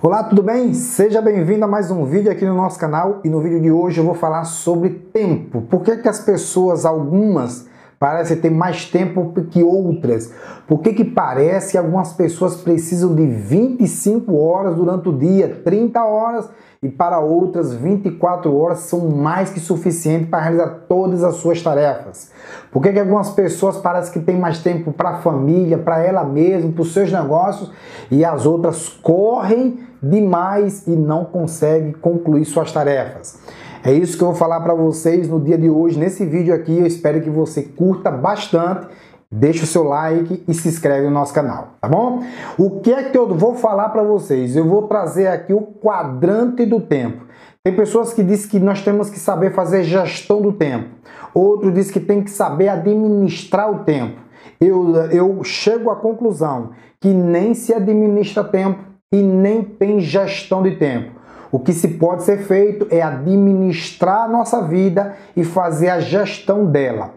Olá, tudo bem? Seja bem-vindo a mais um vídeo aqui no nosso canal e no vídeo de hoje eu vou falar sobre tempo. Por que, que as pessoas, algumas, parecem ter mais tempo que outras? Por que, que parece que algumas pessoas precisam de 25 horas durante o dia, 30 horas e para outras 24 horas são mais que suficiente para realizar todas as suas tarefas? Por que, que algumas pessoas parecem que têm mais tempo para a família, para ela mesma, para os seus negócios e as outras correm demais e não conseguem concluir suas tarefas? É isso que eu vou falar para vocês no dia de hoje, nesse vídeo aqui. Eu espero que você curta bastante deixa o seu like e se inscreve no nosso canal, tá bom? O que é que eu vou falar para vocês? Eu vou trazer aqui o quadrante do tempo. Tem pessoas que dizem que nós temos que saber fazer gestão do tempo. Outro diz que tem que saber administrar o tempo. Eu, eu chego à conclusão que nem se administra tempo e nem tem gestão de tempo. O que se pode ser feito é administrar a nossa vida e fazer a gestão dela.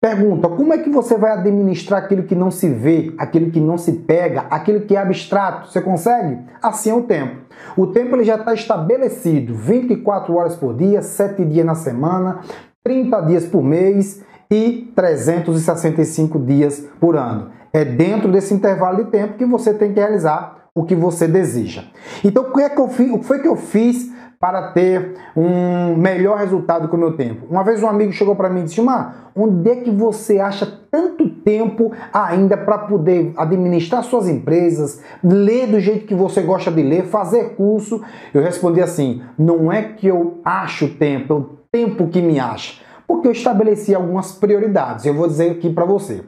Pergunta: como é que você vai administrar aquilo que não se vê, aquilo que não se pega, aquilo que é abstrato? Você consegue? Assim é o tempo. O tempo ele já está estabelecido: 24 horas por dia, 7 dias na semana, 30 dias por mês e 365 dias por ano. É dentro desse intervalo de tempo que você tem que realizar o que você deseja. Então, o que, é que eu fiz, o que foi que eu fiz para ter um melhor resultado com o meu tempo. Uma vez um amigo chegou para mim e disse: Mar, onde é que você acha tanto tempo ainda para poder administrar suas empresas, ler do jeito que você gosta de ler, fazer curso? Eu respondi assim: não é que eu acho tempo, é o tempo que me acha porque eu estabeleci algumas prioridades. Eu vou dizer aqui para você.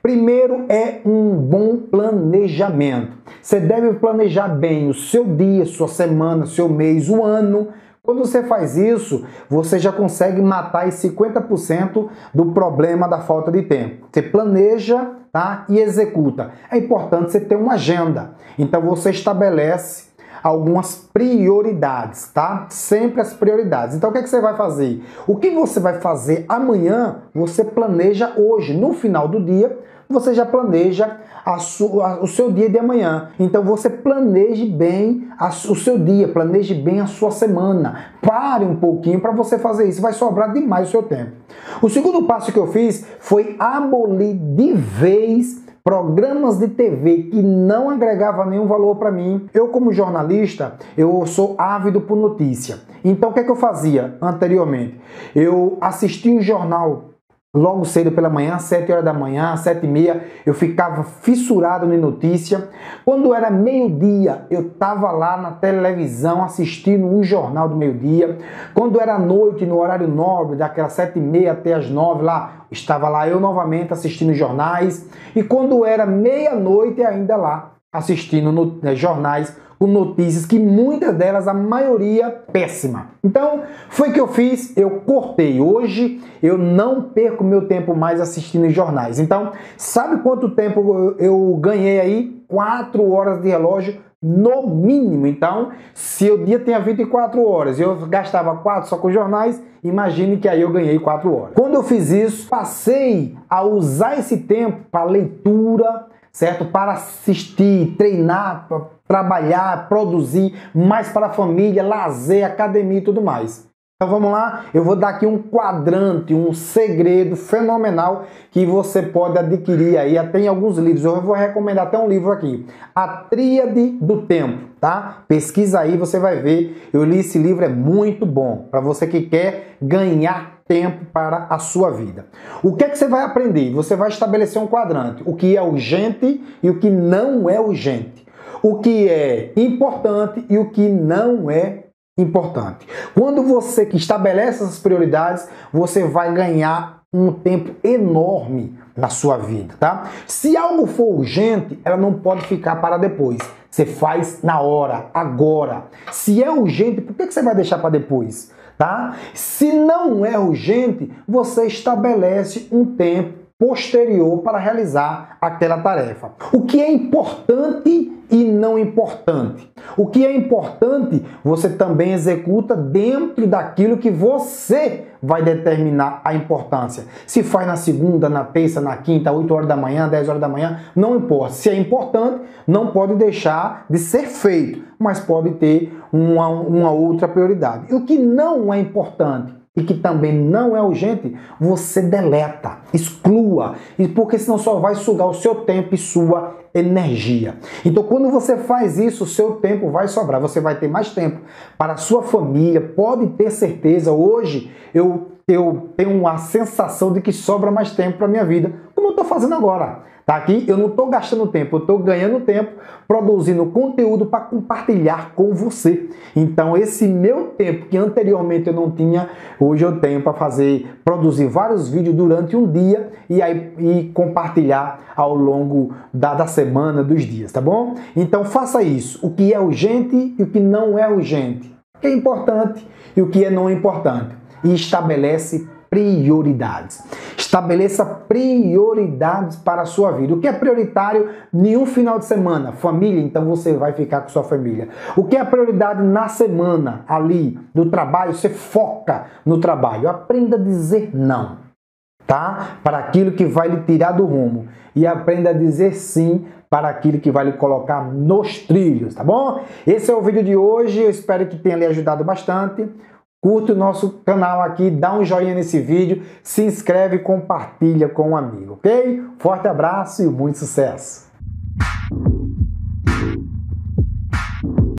Primeiro é um bom planejamento. Você deve planejar bem o seu dia, sua semana, seu mês, o ano. Quando você faz isso, você já consegue matar esse 50% do problema da falta de tempo. Você planeja tá? e executa. É importante você ter uma agenda. Então você estabelece algumas prioridades, tá? Sempre as prioridades. Então o que, é que você vai fazer? O que você vai fazer amanhã, você planeja hoje. No final do dia, você já planeja sua, o seu dia de amanhã. Então você planeje bem a, o seu dia, planeje bem a sua semana. Pare um pouquinho para você fazer isso, vai sobrar demais o seu tempo. O segundo passo que eu fiz foi abolir de vez programas de TV que não agregavam nenhum valor para mim. Eu, como jornalista, eu sou ávido por notícia. Então, o que, é que eu fazia anteriormente? Eu assistia um jornal logo cedo pela manhã, 7 horas da manhã, 7 e meia, eu ficava fissurado em notícia. Quando era meio-dia, eu estava lá na televisão assistindo um jornal do meio-dia. Quando era noite, no horário nobre, daquelas 7 e meia até as 9 lá, estava lá eu novamente assistindo jornais. E quando era meia-noite, ainda lá assistindo no, né, jornais com notícias que muitas delas, a maioria, péssima. Então, foi que eu fiz, eu cortei. Hoje eu não perco meu tempo mais assistindo jornais. Então, sabe quanto tempo eu ganhei aí? 4 horas de relógio no mínimo. Então, se o dia tinha 24 horas e eu gastava 4 só com jornais, imagine que aí eu ganhei 4 horas. Quando eu fiz isso, passei a usar esse tempo para leitura, certo? Para assistir, treinar, trabalhar, produzir, mais para a família, lazer, academia e tudo mais. Então vamos lá, eu vou dar aqui um quadrante, um segredo fenomenal que você pode adquirir aí, até em alguns livros. Eu vou recomendar até um livro aqui, A Tríade do Tempo, tá? Pesquisa aí, você vai ver. Eu li esse livro, é muito bom para você que quer ganhar tempo para a sua vida. O que é que você vai aprender? Você vai estabelecer um quadrante, o que é urgente e o que não é urgente. O que é importante e o que não é importante. Quando você que estabelece essas prioridades, você vai ganhar um tempo enorme na sua vida, tá? Se algo for urgente, ela não pode ficar para depois. Você faz na hora, agora. Se é urgente, por que você vai deixar para depois? Tá? Se não é urgente, você estabelece um tempo posterior para realizar aquela tarefa. O que é importante e não importante. O que é importante, você também executa dentro daquilo que você vai determinar a importância. Se faz na segunda, na terça, na quinta, 8 horas da manhã, 10 horas da manhã, não importa. Se é importante, não pode deixar de ser feito, mas pode ter uma, uma outra prioridade. E o que não é importante, e que também não é urgente, você deleta, exclua, porque senão só vai sugar o seu tempo e sua energia. Então, quando você faz isso, o seu tempo vai sobrar, você vai ter mais tempo para a sua família, pode ter certeza. Hoje eu, eu tenho a sensação de que sobra mais tempo para minha vida, como eu estou fazendo agora. Tá aqui, eu não estou gastando tempo, eu estou ganhando tempo produzindo conteúdo para compartilhar com você. Então, esse meu tempo que anteriormente eu não tinha, hoje eu tenho para fazer, produzir vários vídeos durante um dia e aí e compartilhar ao longo da, da semana, dos dias, tá bom? Então, faça isso. O que é urgente e o que não é urgente. O que é importante e o que é não importante. E estabelece prioridades. Estabeleça prioridades para a sua vida. O que é prioritário nenhum final de semana? Família, então você vai ficar com sua família. O que é prioridade na semana, ali, no trabalho? Você foca no trabalho. Aprenda a dizer não, tá? Para aquilo que vai lhe tirar do rumo. E aprenda a dizer sim para aquilo que vai lhe colocar nos trilhos, tá bom? Esse é o vídeo de hoje. Eu espero que tenha lhe ajudado bastante. Curte o nosso canal aqui, dá um joinha nesse vídeo, se inscreve e compartilha com um amigo, ok? Forte abraço e muito sucesso!